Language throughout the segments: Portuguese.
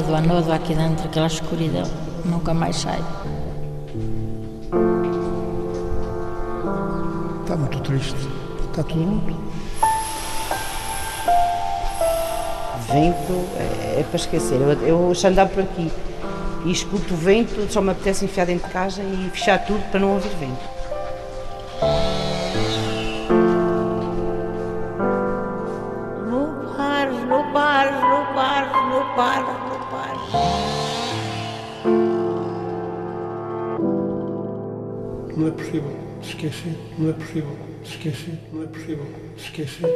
Anodo, anodo aqui dentro, aquela escuridão. Nunca mais sai. Está muito triste. Está tudo luto. Vento é, é para esquecer. Eu, eu se andar por aqui e escuto o vento, só me apetece enfiar dentro de casa e fechar tudo para não ouvir vento. Não é possível esquecer. Não é possível esquecer. Não é possível esquecer.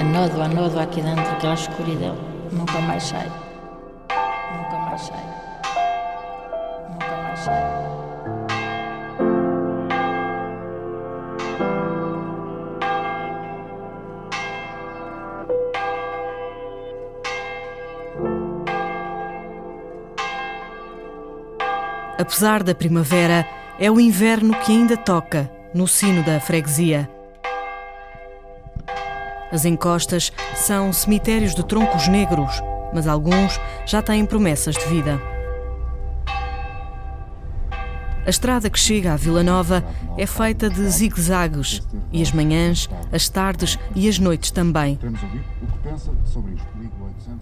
Anodo, anodo aqui dentro, aquela escuridão. Nunca mais sai. Nunca mais sai. Nunca mais sai. Apesar da primavera, é o inverno que ainda toca no sino da freguesia. As encostas são cemitérios de troncos negros, mas alguns já têm promessas de vida. A estrada que chega à Vila Nova é feita de zigue-zagues e as manhãs, as tardes e as noites também.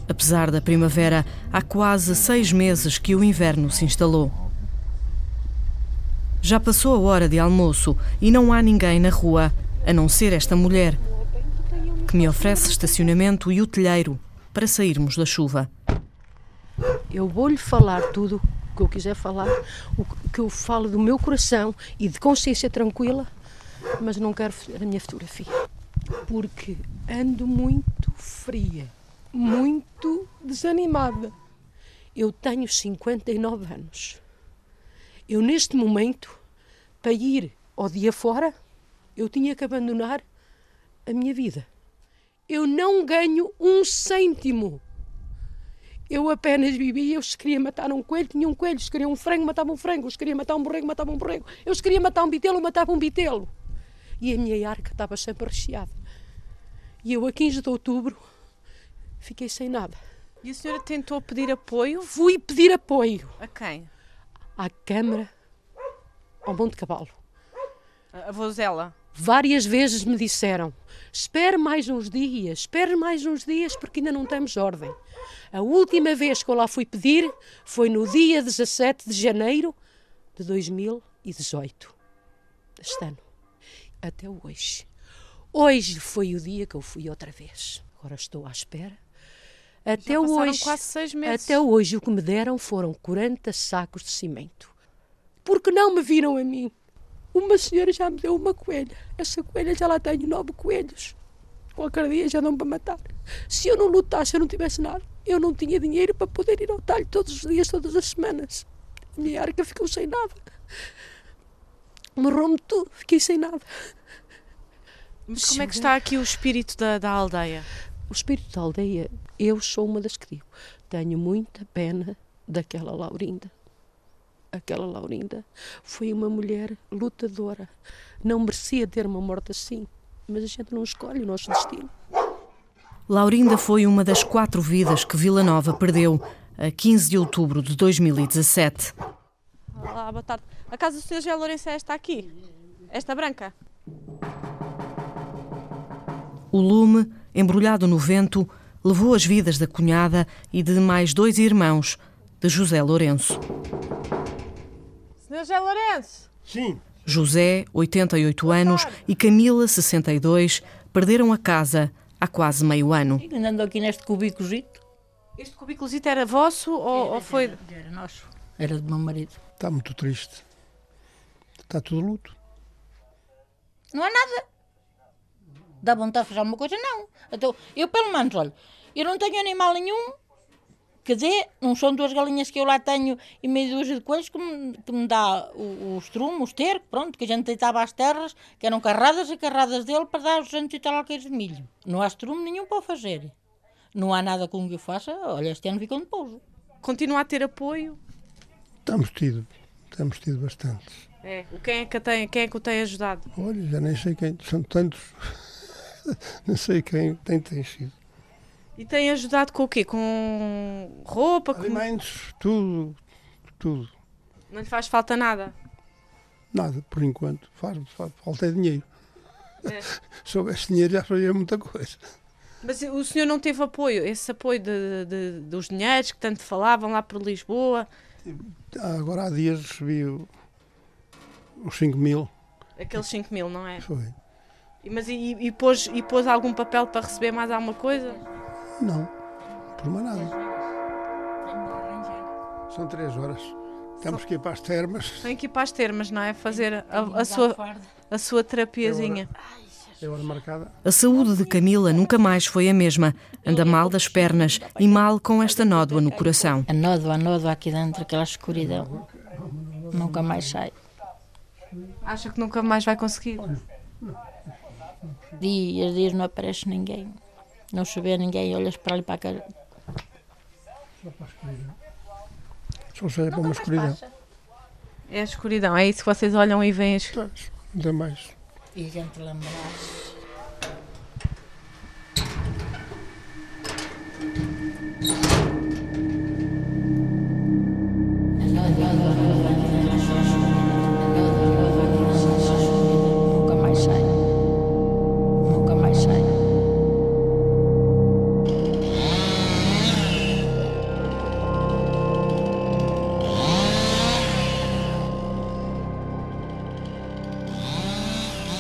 Apesar da primavera, há quase seis meses que o inverno se instalou. Já passou a hora de almoço e não há ninguém na rua, a não ser esta mulher, que me oferece estacionamento e o telheiro para sairmos da chuva. Eu vou-lhe falar tudo o que eu quiser falar, o que eu falo do meu coração e de consciência tranquila, mas não quero a minha fotografia. Porque ando muito fria, muito desanimada. Eu tenho 59 anos. Eu, neste momento, para ir ao dia fora, eu tinha que abandonar a minha vida. Eu não ganho um cêntimo. Eu apenas vivia, eu se queria matar um coelho, tinha um coelho, se queria um frango, matava um frango, se queria matar um borrego, matava um borrego, eu se queria matar um bitelo, matava um bitelo. E a minha arca estava sempre recheada. E eu, a 15 de outubro, fiquei sem nada. E a senhora tentou pedir apoio? Fui pedir apoio A quem? À Câmara, ao Monte Cavalo. A vozela. Várias vezes me disseram: espere mais uns dias, espere mais uns dias, porque ainda não temos ordem. A última vez que eu lá fui pedir foi no dia 17 de janeiro de 2018, deste ano. Até hoje. Hoje foi o dia que eu fui outra vez. Agora estou à espera. Até hoje. Até hoje o que me deram foram 40 sacos de cimento. Porque não me viram a mim. Uma senhora já me deu uma coelha. Essa coelha já lá tenho nove coelhos. Qualquer dia já dão para matar. Se eu não lutasse, eu não tivesse nada. Eu não tinha dinheiro para poder ir ao talho todos os dias, todas as semanas. A minha arca ficou sem nada. Morrou-me tudo, fiquei sem nada. Mas como é que está aqui o espírito da, da aldeia? O espírito da aldeia, eu sou uma das que digo. Tenho muita pena daquela Laurinda. Aquela Laurinda foi uma mulher lutadora. Não merecia ter uma morte assim. Mas a gente não escolhe o nosso destino. Laurinda foi uma das quatro vidas que Vila Nova perdeu a 15 de outubro de 2017. Olá, boa tarde. A casa do Sr. José Lourenço é esta aqui? Esta branca? O lume, embrulhado no vento, levou as vidas da cunhada e de mais dois irmãos de José Lourenço. Sr. José Lourenço! Sim. José, 88 anos, e Camila, 62, perderam a casa há quase meio ano. Ainda ando aqui neste cubículozito. Este cubículozito era vosso ou, ou foi... Era nosso. Era do meu marido. Está muito triste. Está tudo luto. Não há nada. Dá vontade de fazer alguma coisa? Não. Então, eu, pelo menos, olha, eu não tenho animal nenhum. Quer dizer, não são duas galinhas que eu lá tenho e meio dúzia de coelhos que me, que me dá o, o estrumo, o esterco, pronto, que a gente deitava às terras, que eram carradas e carradas dele para dar os 200 e tal alqueires de milho. Não há estrumo nenhum para o fazer. Não há nada com que eu faça. Olha, este ano ficou de pouso. Continua a ter apoio? Estamos tido. temos tido bastantes. É. Quem é que, tem, quem é que o tem ajudado? Olha, já nem sei quem, são tantos, não sei quem tem, tem sido. E tem ajudado com o quê? Com roupa? Com... Alimentos, tudo, tudo. Não lhe faz falta nada? Nada, por enquanto. Faz, faz falta é dinheiro. É. Se houvesse dinheiro já fazia muita coisa. Mas o senhor não teve apoio? Esse apoio de, de- dos dinheiros que tanto falavam lá por Lisboa? Ah, Agora há dias recebi os 5 mil. Aqueles 5 mil, não é? Foi. E- Mas e, e, pôs, e pôs algum papel para receber mais alguma coisa? Não, por mais nada. São três horas. Temos que ir para as termas. Tem que ir para as termas, não é? Fazer a, a sua, a sua terapiazinha. É hora marcada. A saúde de Camila nunca mais foi a mesma. Anda mal das pernas e mal com esta nódoa no coração. A nódoa, a nódoa aqui dentro, aquela escuridão. Nunca mais sai. Acha que nunca mais vai conseguir? Dias, dias não aparece ninguém. Não se vê ninguém, olhas para ali para cá. Só seja para uma escuridão. É a escuridão, é isso que vocês olham e veem. as- Pois, Ainda mais. E a gente lembrar-se.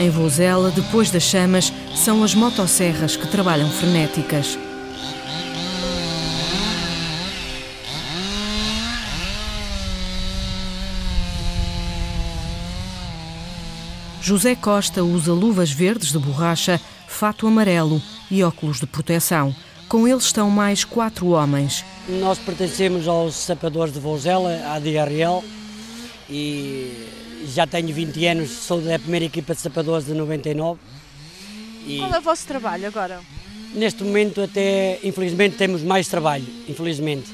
Em Vozela, depois das chamas, são as motosserras que trabalham frenéticas. José Costa usa luvas verdes de borracha, fato amarelo e óculos de proteção. Com ele estão mais quatro homens. Nós pertencemos aos sapadores de Vouzela, à DRL, e já tenho 20 anos, sou da primeira equipa de sapadores de 99. E Qual é o vosso trabalho agora? neste momento até, infelizmente, temos mais trabalho, infelizmente.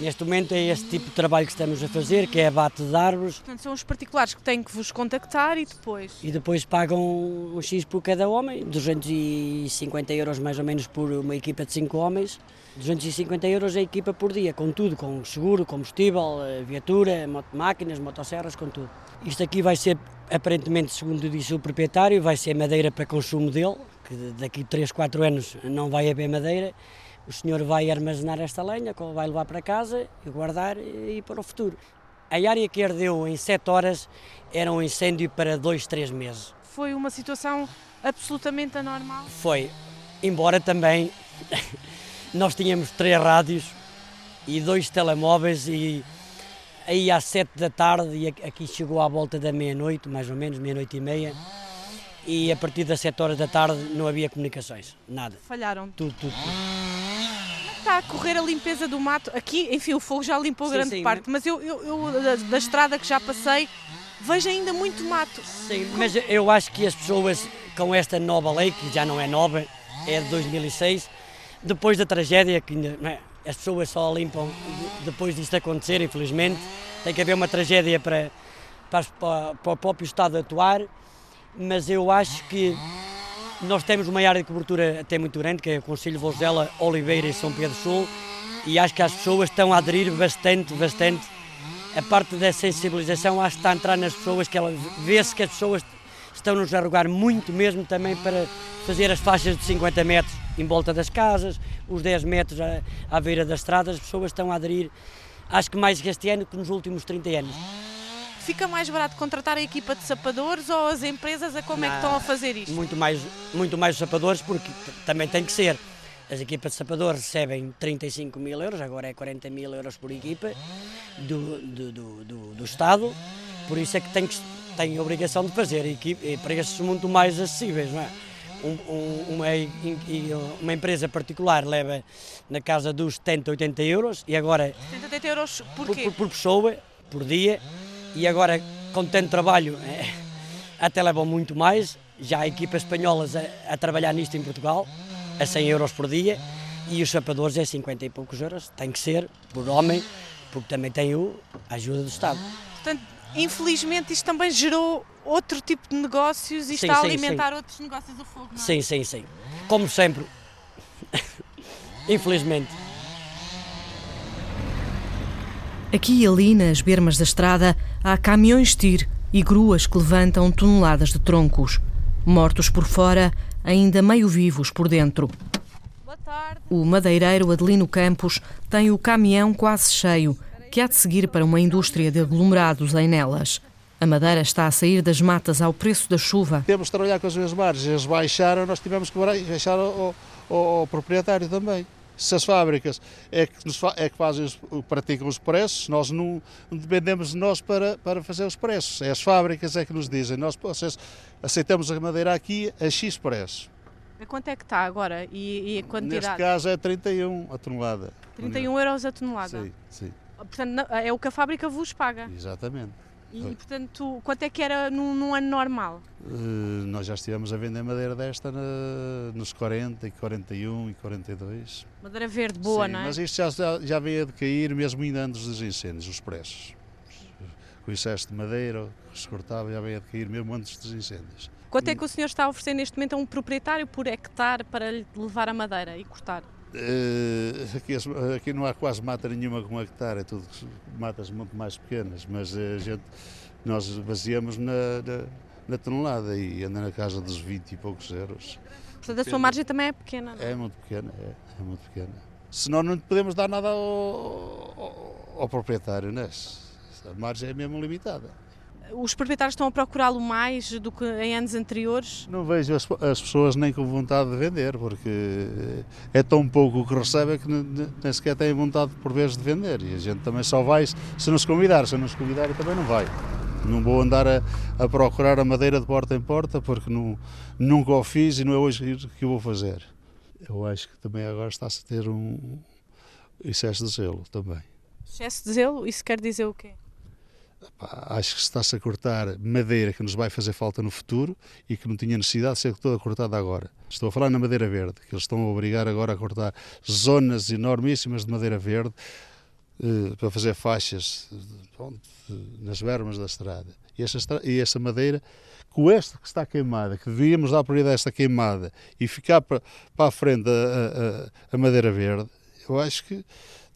Neste momento é este tipo de trabalho que estamos a fazer, que é abate de árvores, Portanto, são os particulares que têm que vos contactar e depois. e depois pagam um X por cada homem, 250 euros mais ou menos por uma equipa de 5 homens, 250 euros a equipa por dia, com tudo, com seguro, combustível, eh, viatura, máquinas, motosserras, com tudo. Isto aqui vai ser, aparentemente, segundo disse o proprietário, vai ser madeira para consumo dele, que daqui a 3, 4 anos não vai haver madeira, o senhor vai armazenar esta lenha, vai levar para casa e guardar e, para o futuro. A área que ardeu em 7 horas era um incêndio para 2, 3 meses. Foi uma situação absolutamente anormal. Foi, embora também nós tínhamos três rádios e dois telemóveis e aí às sete da tarde e aqui chegou à volta da meia-noite, mais ou menos, meia-noite e meia, e a partir das sete horas da tarde não havia comunicações, nada. Falharam. Tudo, tudo, tudo. Está a correr a limpeza do mato. Aqui, enfim, o fogo já limpou Sim, grande sim, parte, mas eu, eu, eu, da, da estrada que já passei, vejo ainda muito mato. Sim, mas eu acho que as pessoas com esta nova lei, que já não é nova, é de 2006, depois da tragédia, que é, as pessoas só limpam de- depois disto acontecer, infelizmente, tem que haver uma tragédia para, para- para o próprio Estado atuar, mas eu acho que nós temos uma área de cobertura até muito grande, que é o Conselho Vozela, Oliveira e São Pedro Sul, e acho que as pessoas estão a aderir bastante, bastante. A parte da sensibilização acho que está a entrar nas pessoas, que ela vê-se que as pessoas estão-nos a rogar muito mesmo também para fazer as faixas de 50 metros em volta das casas, os 10 metros à, à beira das estradas, as pessoas estão a aderir, acho que mais este ano que nos últimos 30 anos. Fica mais barato contratar a equipa de sapadores ou as empresas a como é que estão a fazer isto? Muito mais, muito mais os sapadores, porque também tem que ser. As equipas de sapadores recebem 35 mil euros, agora é 40 mil euros por equipa do, do, do, do- do Estado, por isso é que tem, que, tem a obrigação de fazer equipe, e preços muito mais acessíveis, não é? Um- um- uma, uma empresa particular leva na casa dos 70, 80 euros e agora 70 euros por por- por pessoa, por dia, e agora com tanto trabalho eh, até levam muito mais. Já há equipas espanholas a, a trabalhar nisto em Portugal, a 100 euros por dia, e os sapadores é 50 e poucos euros, tem que ser, por homem, porque também tem o, a ajuda do Estado. Portanto, infelizmente isto também gerou outro tipo de negócios e Sim, está a sim, alimentar outros negócios do fogo, não é? Sim, sim, sim. Como sempre. Infelizmente. Aqui e ali, nas bermas da estrada, há caminhões TIR e gruas que levantam toneladas de troncos. Mortos por fora, ainda meio vivos por dentro. Boa tarde. O madeireiro Adelino Campos tem o caminhão quase cheio, que há de seguir para uma indústria de aglomerados em Nelas. A madeira está a sair das matas ao preço da chuva. Temos de trabalhar com as minhas margens. Eles baixaram, nós tivemos que baixar ao, ao, ao proprietário também. Se as fábricas é que, nos é que fazem os, praticam os preços, nós não dependemos de nós para, para fazer os preços. É as fábricas é que nos dizem, nós vocês, aceitamos a madeira aqui a X preço. A quanto é que está agora e, e a quantidade? Neste caso é 31 a tonelada. 31 euros a tonelada. Sim, sim, Portanto, é o que a fábrica vos paga. exatamente. E, portanto, quanto é que era num, num ano normal? Eh, nós já estivemos a vender madeira desta na- nos 40, e 41 e 42. Madeira verde boa, Sim, não é? Mas isto já, já, já veio a decair mesmo ainda antes dos incêndios, os preços. O excesso de madeira que se cortava já veio a decair mesmo antes dos incêndios. Quanto é que o senhor está a oferecer neste momento a um proprietário por hectare para lhe levar a madeira e cortar? Eh, aqui, aqui não há quase mata nenhuma com hectare, é tudo matas muito mais pequenas, mas eh, a gente, nós baseamos na, na, na tonelada e anda na casa dos 20 e poucos euros. Portanto, a sua margem também é pequena, não é? É muito pequena, é, é muito pequena. Senão não podemos dar nada ao, ao, ao proprietário, né? A margem é mesmo limitada. Os proprietários estão a procurá-lo mais do que em anos anteriores? Não vejo as, as pessoas nem com vontade de vender, porque é tão pouco o que recebem que ne- ne- nem sequer têm vontade por vezes de vender. E a gente também só vai se nos convidar, se não nos convidar também não vai. Não vou andar a, a procurar a madeira de porta em porta, porque não, nunca o fiz e não é hoje que o vou fazer. Eu acho que também agora está-se a ter um excesso de zelo também. Excesso de zelo? Isso quer dizer o quê? Acho que se está-se a cortar madeira que nos vai fazer falta no futuro e que não tinha necessidade de ser toda cortada agora. Estou a falar na madeira verde, que eles estão a obrigar agora a cortar zonas enormíssimas de madeira verde eh, para fazer faixas nas bermas da estrada. E essa, e essa madeira, com esta que está queimada, que devíamos dar prioridade a esta queimada e ficar para, para a frente a, a- a- a madeira verde, eu acho que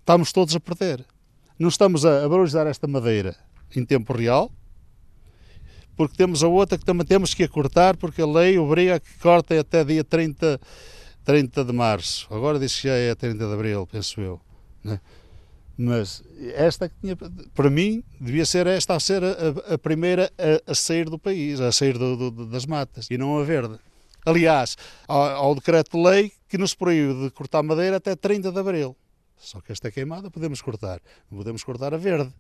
estamos todos a perder. Não estamos a, a valorizar esta madeira em tempo real, porque temos a outra que também temos que cortar, porque a lei obriga a que cortem até dia 30, 30 de março. Agora diz que já é 30 de abril, penso eu. né? Mas esta que tinha, para mim, devia ser esta a ser a, a- primeira a, a sair do país, a sair do- do- das matas, e não a verde. Aliás, há, há o decreto-lei que nos proíbe de cortar madeira até 30 de abril. Só que esta queimada, podemos cortar. Não podemos cortar a verde.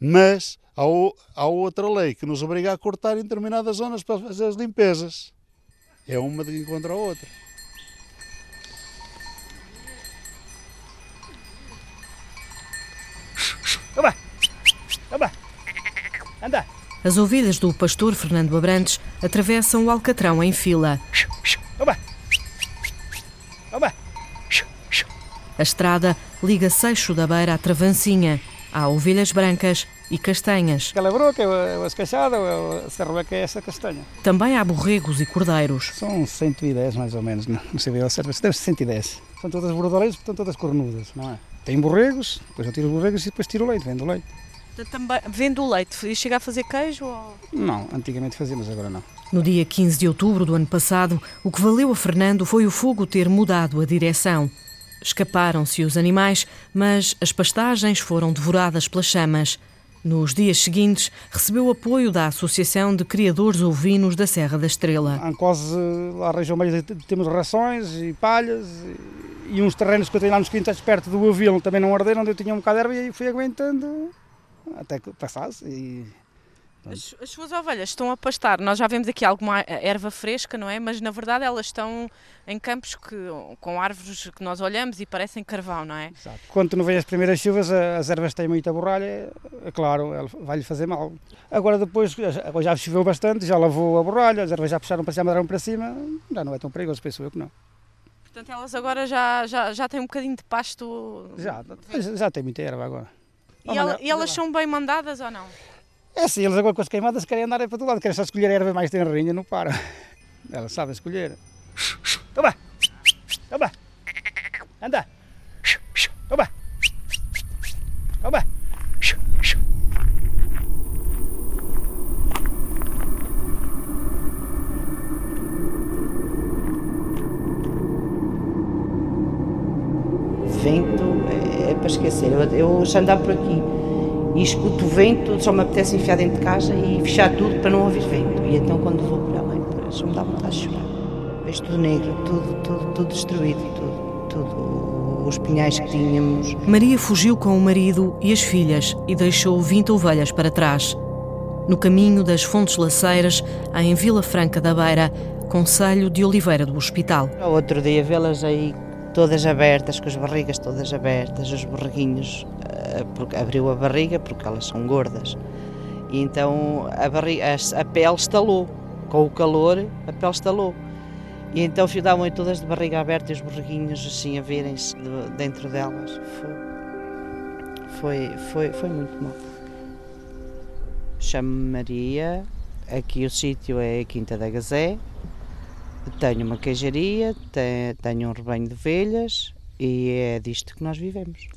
Mas há, o- há outra lei que nos obriga a cortar em determinadas zonas para fazer as limpezas. É uma de encontra a outra. Anda! As ovelhas do pastor Fernando Abrantes atravessam o Alcatrão em fila. Oba! Oba! A estrada liga Seixo da Beira à Travancinha. Há ovelhas brancas e castanhas. Aquela broca, o escachado, é o cerveca é essa castanha. Também há borregos e cordeiros. São 110 mais ou menos, não, não sei bem ao certo, mas deve ser 110. São todas bordaleiras, portanto todas cornudas, não é? Tem borregos, depois eu tiro os borregos e depois tiro o leite, vendo o leite. Também, vende o leite e chega a fazer queijo? Ou... Não, antigamente fazíamos, agora não. No dia 15 de outubro do ano passado, o que valeu a Fernando foi o fogo ter mudado a direção. Escaparam-se os animais, mas as pastagens foram devoradas pelas chamas. Nos dias seguintes, recebeu apoio da Associação de Criadores Ovinos da Serra da Estrela. Quase lá região meio temos rações e palhas e, uns terrenos que eu tenho lá nos quintais perto do Avil também não arderam, onde eu tinha um bocado de erva e fui aguentando até que passasse e As, as suas ovelhas estão a pastar. Nós já vemos aqui alguma erva fresca, não é? Mas na verdade elas estão em campos que, com árvores que nós olhamos e parecem carvão, não é? Exato. Quando não vem as primeiras chuvas, as ervas têm muita borralha, é claro, vai-lhe fazer mal. Agora depois, já choveu bastante, já lavou a borralha, as ervas já puxaram para cima, para cima, já não é tão perigoso, penso eu que não. Portanto, elas agora já, já, já têm um bocadinho de pasto. Já, já tem muita erva agora. E, ela- e elas são bem mandadas ou não? É assim, eles agora com as queimadas querem andar para todo lado, querem só escolher a erva mais tenrinha, não para. Ela sabe escolher. Toma! Toma! Anda! Toma! Toma! Vento é, é para esquecer. Eu, eu já andava por aqui e escuto o vento, só me apetece enfiar dentro de casa e fechar tudo para não ouvir vento. E então quando vou por além, só me dá vontade de chorar. Vejo tudo negro, tudo, tudo, tudo destruído, tudo, tudo, os pinhais que tínhamos. Maria fugiu com o marido e as filhas e deixou 20 ovelhas para trás. No caminho das Fontes Laceiras, em Vila Franca da Beira, Conselho de Oliveira do Hospital. Outro dia vê-las aí todas abertas, com as barrigas todas abertas, os borreguinhos, porque abriu a barriga porque elas são gordas. E então a, barriga, a, pele estalou, com o calor a pele estalou. E então ficavam todas de barriga aberta e os borreguinhos assim a verem-se de, dentro delas. Foi, foi, foi, foi muito mal. Chamo-me Maria, aqui o sítio é a Quinta da Gazé, tenho uma queijaria, tenho um rebanho de ovelhas e é disto que nós vivemos.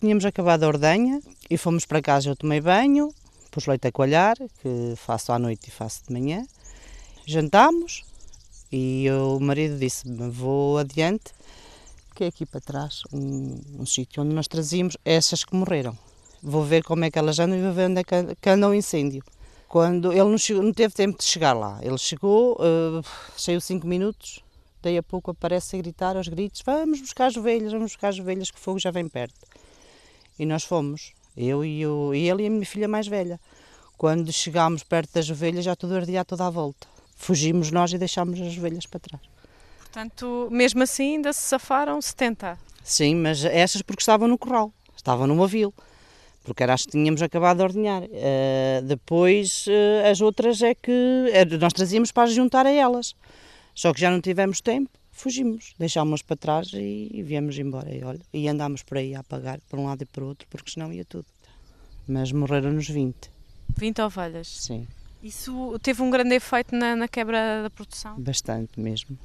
Tínhamos acabado a ordenha e fomos para casa, eu tomei banho, pus leite a coalhar, que faço à noite e faço de manhã. Jantámos e o marido disse-me, vou adiante, que é aqui para trás, um, um sítio onde nós trazíamos essas que morreram. Vou ver como é que elas andam e vou ver onde é que anda o incêndio. Quando ele não, chegou, não teve tempo de chegar lá, ele chegou, uh, saiu cinco minutos, daí a pouco aparece a gritar aos gritos: Vamos buscar as ovelhas, vamos buscar as ovelhas, que o fogo já vem perto. E nós fomos, eu e, eu, e ele e a minha filha mais velha. Quando chegámos perto das ovelhas, já tudo ardia toda à volta. Fugimos nós e deixámos as ovelhas para trás. Portanto, mesmo assim, ainda se safaram 70? Sim, mas essas porque estavam no corral, estavam no avil porque era as que tínhamos acabado de ordenhar. Uh, depois, uh, as outras é que uh, nós trazíamos para juntar a elas. Só que já não tivemos tempo, fugimos, deixámos para trás e, e viemos embora. E, olha, e andámos por aí a apagar, por um lado e por outro, porque senão ia tudo. Mas morreram-nos 20. 20 ovelhas? Sim. Isso teve um grande efeito na, na quebra da produção? Bastante mesmo.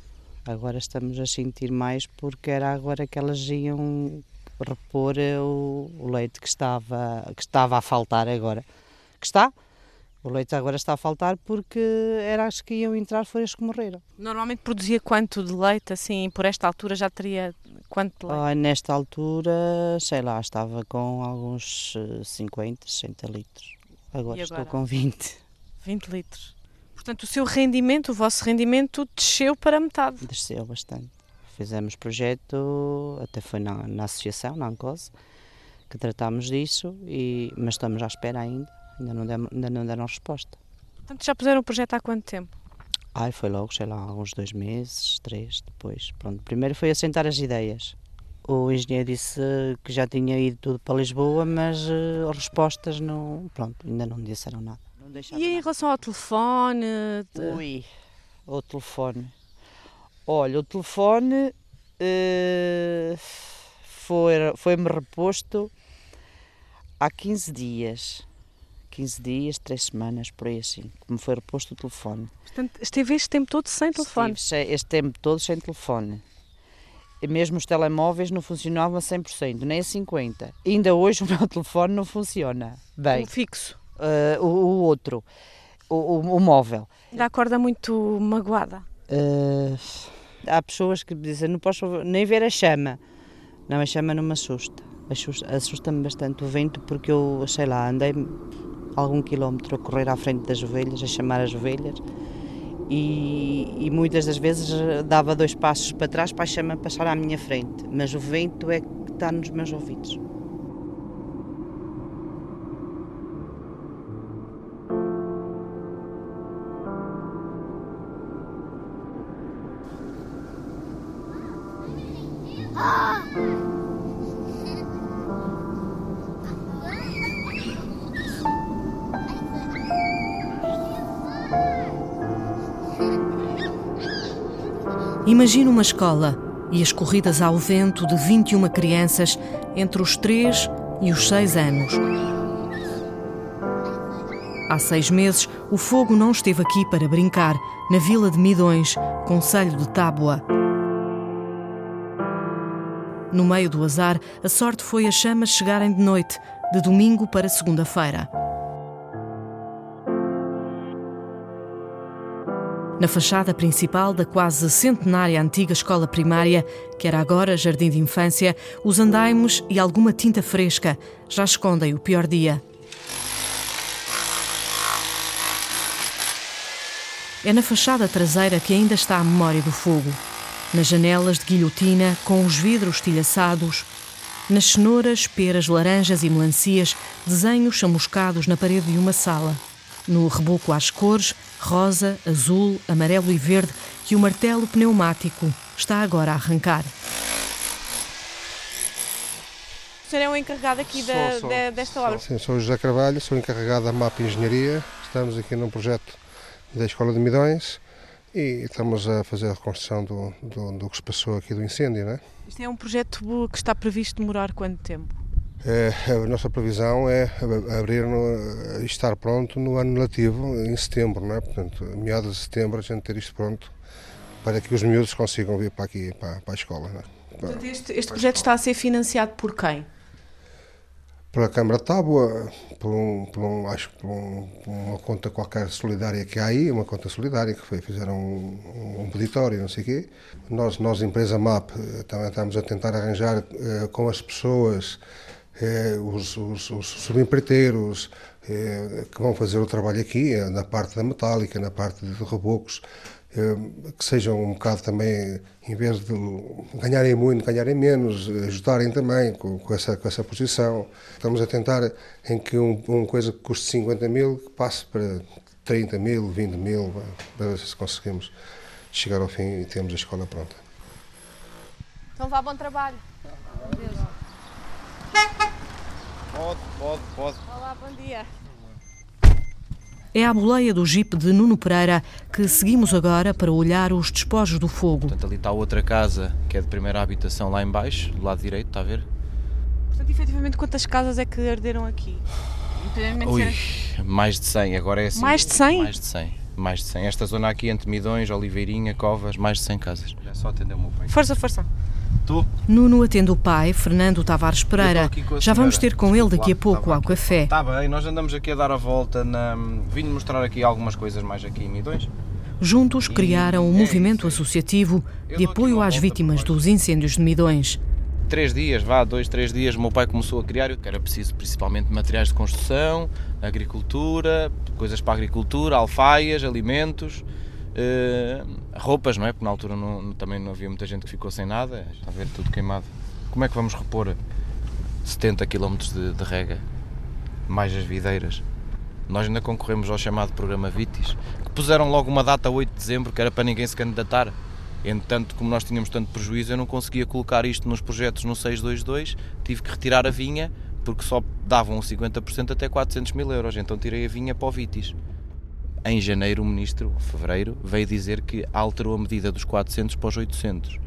Agora estamos a sentir mais porque era agora que elas iam repor o, o leite que estava, que estava a faltar agora. Que está? O leite agora está a faltar porque era as que iam entrar foram as que morreram. Normalmente produzia quanto de leite, assim, por esta altura já teria quanto de leite? Ah, nesta altura, sei lá, estava com alguns 50, eh, 60 litros. Agora, agora? estou com 20. 20 litros. Portanto, o seu rendimento, o vosso rendimento desceu para metade. Desceu bastante. Fizemos projeto, até foi na, na associação, na ANCOS, que tratámos disso, e, mas estamos à espera ainda, ainda não, demos, ainda não deram resposta. Portanto, já puseram o projeto há quanto tempo? Ai, foi logo, sei lá, uns dois meses, três, depois. Pronto, primeiro foi assentar as ideias. O engenheiro disse que já tinha ido tudo para Lisboa, mas uh, respostas não, pronto, ainda não disseram nada. Não e em relação ao telefone? De... Ui, o telefone. Olha, o telefone uh, foi-me foi reposto há 15 dias. 15 dias, 3 semanas, por aí assim, que me foi reposto o telefone. Portanto, esteve este tempo todo sem telefone? Estive este tempo todo sem telefone. E mesmo os telemóveis não funcionavam a 100%, nem a 50%. Ainda hoje o meu telefone não funciona bem. O fixo? Uh, o, o, outro, o, o, o móvel. Ainda acorda muito magoada? Uh, há pessoas que dizem não posso nem ver a chama. Não, a chama não me assusta. Assusta-me bastante o vento porque eu, sei lá, andei algum quilómetro a correr à frente das ovelhas, a chamar as ovelhas e, e muitas das vezes dava dois passos para trás para a chama passar à minha frente, mas o vento é que está nos meus ouvidos. Imagina uma escola e as corridas ao vento de 21 crianças entre os 3 e os 6 anos. Há seis meses, o fogo não esteve aqui para brincar, na vila de Midões, Conselho de Tábua. No meio do azar, a sorte foi as chamas chegarem de noite, de domingo para segunda-feira. Na fachada principal da quase centenária antiga escola primária, que era agora jardim de infância, os andaimes e alguma tinta fresca já escondem o pior dia. É na fachada traseira que ainda está a memória do fogo. Nas janelas de guilhotina, com os vidros estilhaçados, nas cenouras, peras, laranjas e melancias, desenhos chamuscados na parede de uma sala. No reboco às cores, rosa, azul, amarelo e verde, que o martelo pneumático está agora a arrancar. O senhor é o encarregado aqui da, Sou, sou. da- desta obra. Sim, sou o José Carvalho, sou encarregado da MAP Engenharia. Estamos aqui num projeto da Escola de Midões e estamos a fazer a reconstrução do, do, do que se passou aqui do incêndio. Né? Isto é um projeto que está previsto demorar quanto tempo? É, a nossa previsão é abrir no, e estar pronto no ano letivo, em setembro. Né? Portanto, meados de setembro, a gente ter isto pronto para que os miúdos consigam vir para aqui, para, para a escola. Né? Para- este, este projeto está a ser financiado por quem? pela Câmara de Tábua, por, um, por, um, acho, que por, um, por uma conta qualquer solidária que há aí, uma conta solidária que foi, fizeram um, um peditório, não sei o quê. Nós, nós, empresa MAP, eh, também estamos a tentar arranjar eh, com as pessoas, eh, os, os, os subempreiteiros eh, que vão fazer o trabalho aqui, eh, na parte da metálica, na parte de rebocos, que sejam um bocado também, em vez de ganharem muito, ganharem menos, ajudarem também com, com essa, com essa posição. Estamos a tentar em que um, uma coisa que custe 50 mil que passe para 30 mil, 20 mil, para ver se conseguimos chegar ao fim e temos a escola pronta. Então vá, bom trabalho. Pode, pode, pode. Olá, bom dia. É à boleia do jipe de Nuno Pereira que seguimos agora para olhar os despojos do fogo. Portanto, ali está outra casa que é de primeira habitação lá em baixo, do lado direito, está a ver? Portanto, efetivamente, quantas casas é que arderam aqui? Ui, mais de 100, agora é assim. Mais de 100? Mais de 100, mais de 100. Esta zona aqui entre Midões, Oliveirinha, Covas, mais de 100 casas. Já só atendeu o meu pai. Força, força. Tu? Nuno atende o pai, Fernando Tavares Pereira. Estou Já vamos ter com ele daqui a Lá, pouco estava ao café. Está bem, nós andamos aqui a dar a volta na... Vim mostrar aqui algumas coisas mais aqui em Midões. Juntos criaram um é movimento associativo de apoio às vítimas dos incêndios de Midões. três dias, vá, dois, três dias, o meu pai começou a criar, que era preciso principalmente materiais de construção, agricultura, coisas para a agricultura, alfaias, alimentos, eh, roupas, não é? Porque na altura não- também não havia muita gente que ficou sem nada, está a ver tudo queimado. Como é que vamos repor 70 km de, de rega, mais as videiras? Nós ainda concorremos ao chamado programa Vitis, que puseram logo uma data 8 de dezembro, que era para ninguém se candidatar. Entretanto, como nós tínhamos tanto prejuízo, eu não conseguia colocar isto nos projetos no 622, tive que retirar a vinha, porque só davam 50% até 400 mil euros, então tirei a vinha para o Vitis. Em janeiro, o ministro, fevereiro, veio dizer que alterou a medida dos 400 para os 800.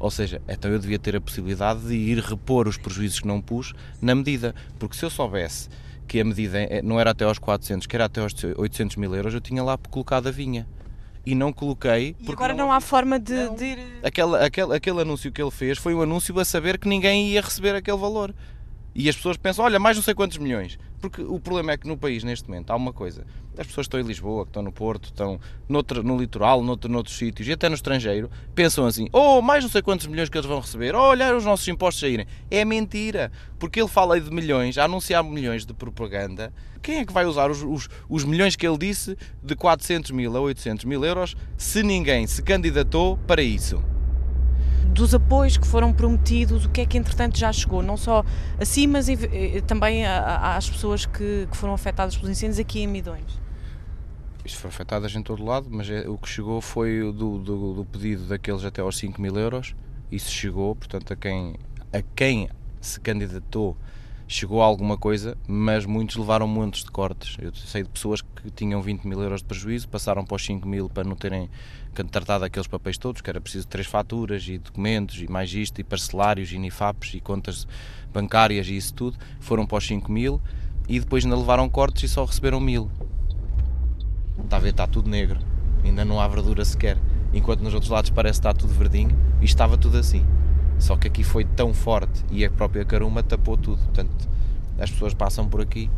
Ou seja, então eu devia ter a possibilidade de ir repor os prejuízos que não pus na medida, porque se eu soubesse que a medida é- não era até aos 400, que era até aos 800 mil euros, eu tinha lá colocado a vinha. E não coloquei E agora não há forma de, de ir. aquele, aquele, aquele anúncio que ele fez foi um anúncio a saber que ninguém ia receber aquele valor. E as pessoas pensam, olha, mais não sei quantos milhões. Porque o problema é que no país, neste momento, há uma coisa. As pessoas que estão em Lisboa, que estão no Porto, estão no litoral, noutro, noutros sítios e até no estrangeiro, pensam assim, oh, mais não sei quantos milhões que eles vão receber. Oh, olha os nossos impostos a irem. É mentira. Porque ele fala aí de milhões, a anunciar milhões de propaganda. Quem é que vai usar os, os, os milhões que ele disse de 400 mil a 800 mil euros se ninguém se candidatou para isso? Dos apoios que foram prometidos, o que é que entretanto já chegou, não só a si, mas em- também às pessoas que, que foram afetadas pelos incêndios aqui em Midões. Isto foi afetado de todo lado, mas é- o que chegou foi do, do, do pedido daqueles até aos 5 mil euros. Isso chegou, portanto, a quem, a quem se candidatou chegou a alguma coisa, mas muitos levaram montes de cortes. Eu sei de pessoas que tinham 20 mil euros de prejuízo, passaram para os 5 mil para não terem tratado aqueles papéis todos, que era preciso três faturas e documentos e mais isto, e parcelários e NIFAPs e contas bancárias e isso tudo. Foram para os 5 mil e depois ainda levaram cortes e só receberam mil. Está a ver, está tudo negro. Ainda não há verdura sequer. Enquanto nos outros lados parece está tudo verdinho e estava tudo assim. Só que aqui foi tão forte e a própria caruma tapou tudo. Portanto, as pessoas passam por aqui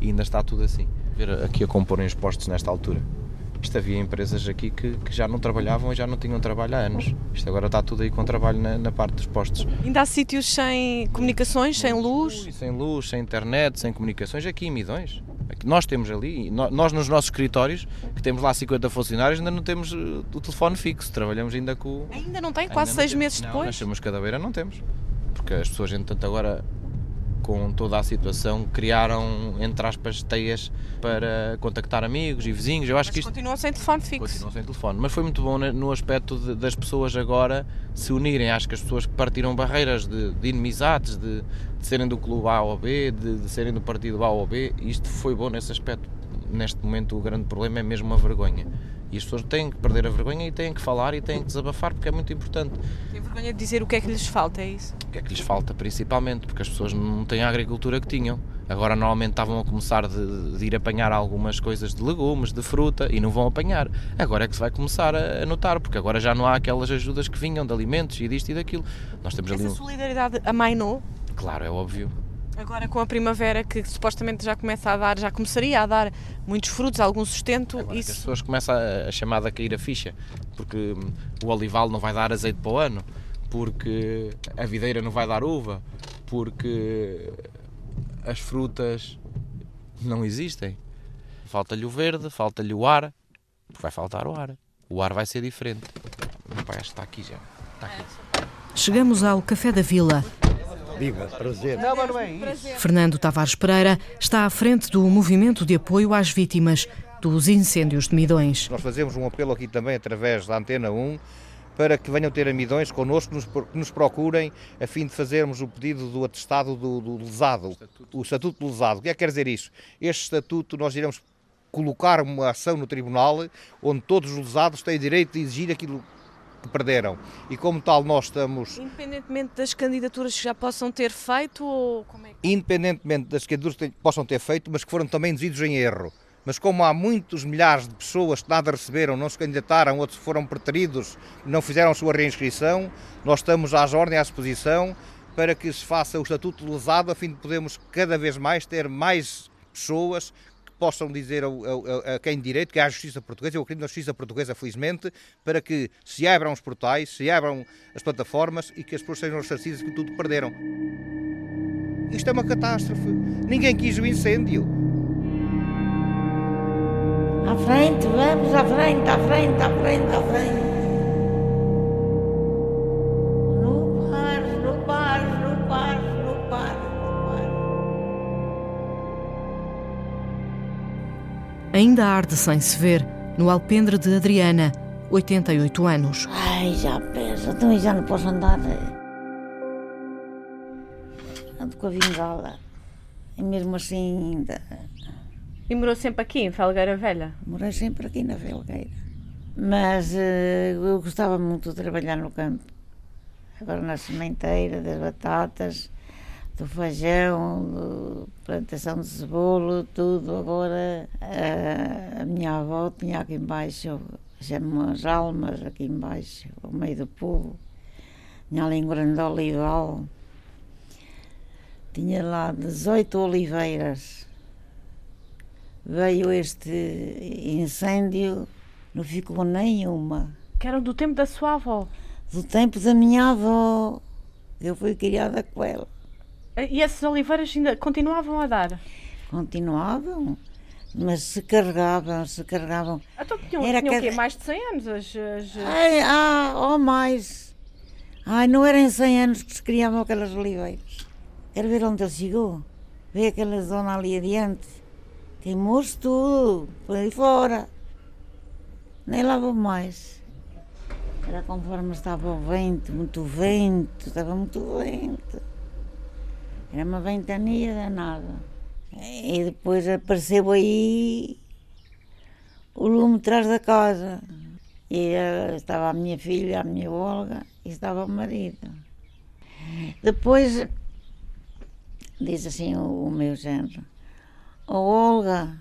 e ainda está tudo assim. Ver aqui a comporem os postos nesta altura. Isto havia empresas aqui que, que já não trabalhavam e já não tinham trabalho há anos. Isto agora está tudo aí com trabalho na, na parte dos postos. Ainda há sítios sem comunicações, sem luz? Sem luz, sem internet, sem comunicações, aqui em Midões. Nós temos ali, nó- nós nos nossos escritórios, que temos lá 50 funcionários, ainda não temos eh, o telefone fixo, trabalhamos ainda com. Ainda não tem, Ainda quase não seis temos. meses Não, depois? Nós temos cadeira, não temos. Porque as pessoas, entretanto, agora, com toda a situação, criaram, entre aspas, teias para contactar amigos e vizinhos. Eu acho Mas que isto continuam sem telefone fixo. continuam sem telefone. Mas foi muito bom ne- no aspecto de- das pessoas agora se unirem. Acho que as pessoas partiram barreiras de, de inimizades, de, de serem do clube A ou B, de, de serem do partido A ou B. Isto foi bom nesse aspecto. Neste momento, o grande problema é mesmo a vergonha. E as pessoas têm que perder a vergonha e têm que falar e têm que desabafar porque é muito importante. Tem vergonha de dizer o que é que lhes falta, é isso? O que é que lhes falta principalmente? Porque as pessoas não têm a agricultura que tinham. Agora normalmente estavam a começar de, de ir apanhar algumas coisas de legumes, de fruta e não vão apanhar. Agora é que se vai começar a, a notar, porque agora já não há aquelas ajudas que vinham de alimentos e disto e daquilo. Nós temos ali Essa um... solidariedade amainou? Claro, é óbvio. Agora com a primavera que supostamente já começa a dar, já começaria a dar muitos frutos, algum sustento, Agora que as isso pessoas começam a, a chamada a cair a ficha, porque hum, o olival não vai dar azeite para o ano, porque a videira não vai dar uva, porque as frutas não existem. Falta-lhe o verde, falta-lhe o ar, porque vai faltar o ar. O ar vai ser diferente. O meu pai acho que está aqui já. Está aqui. Chegamos ao Café da Vila. Viva, prazer. Não, mas não é isso. Fernando Tavares Pereira está à frente do movimento de apoio às vítimas dos incêndios de Midões. Nós fazemos um apelo aqui também através da Antena 1 para que venham ter amidões connosco, nos, que nos procurem a fim de fazermos o pedido do atestado do, do lesado, o estatuto do lesado. O que é que quer dizer isto? Este estatuto nós iremos colocar uma ação no tribunal onde todos os lesados têm direito de exigir aquilo que perderam. E como tal nós estamos independentemente das candidaturas que já possam ter feito ou como é que... independentemente das candidaturas que possam ter feito, mas que foram também induzidos em erro. Mas como há muitos milhares de pessoas que nada receberam, não se candidataram, outros foram preteridos, não fizeram a sua reinscrição, nós estamos às ordens, à disposição, para que se faça o estatuto lesado, a fim de podermos cada vez mais ter mais pessoas possam dizer a, quem direito que há justiça portuguesa, eu acredito na justiça portuguesa, felizmente, para que se abram os portais, se abram as plataformas e que as pessoas sejam ressarcidas que tudo perderam. Isto é uma catástrofe. Ninguém quis o incêndio. À frente, vamos à frente, à frente, à frente, à frente. Ainda arde sem se ver no alpendre de Adriana, 88 anos. Ai, já pesa, então já não posso andar. Ando com a bengala. E mesmo assim ainda. E morou sempre aqui, em Felgueira Velha? Morei sempre aqui na Felgueira. Mas eh, eu gostava muito de trabalhar no campo. Agora na sementeira, das batatas, do feijão, da plantação de cebola, tudo. Agora eh, a minha avó tinha aqui embaixo, chama as almas aqui embaixo, ao meio do povo. Tinha ali um grande olival. Tinha lá 18 oliveiras veio este incêndio, não ficou nenhuma. Que eram do tempo da sua avó. Do tempo da minha avó, eu fui criada com ela. E essas oliveiras ainda continuavam a dar? Continuavam, mas se carregavam, se carregavam. Então tinham, Era tinham o quê? Mais de 100 anos? As, as- Ai, ah, ou mais. Ai, não eram 100 anos que se criavam aquelas oliveiras. Quero ver onde ele chegou. Vê aquela zona ali adiante. Queimou-se tudo, por aí fora. Nem lá vou mais. Era conforme estava o vento, muito vento, estava muito vento. Era uma ventania danada. E depois apareceu aí o lume atrás da casa. E eh, estava a minha filha, a minha Olga, e estava o marido. Depois diz assim o, o meu genro, Ó Olga,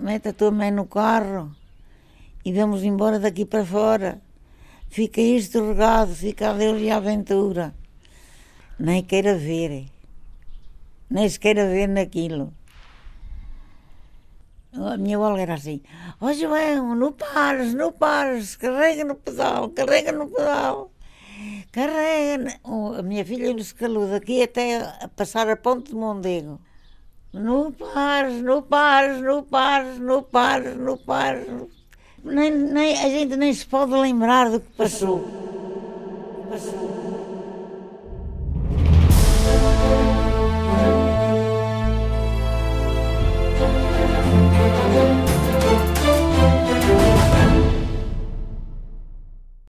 mete a tua mãe no carro e vamos embora daqui para fora. Fica isto regado, fica a Deus e a aventura. Nem queira ver, nem se queira ver naquilo. A minha Olga era assim: Ó oh, João, não pares, não pares, carrega no pedal, carrega no pedal, carrega. A minha filha nos calou daqui até passar a ponte de Mondego. Não pares, não pares, não pares, não pares, não pares. Nem, nem, a gente nem se pode lembrar do que passou. passou.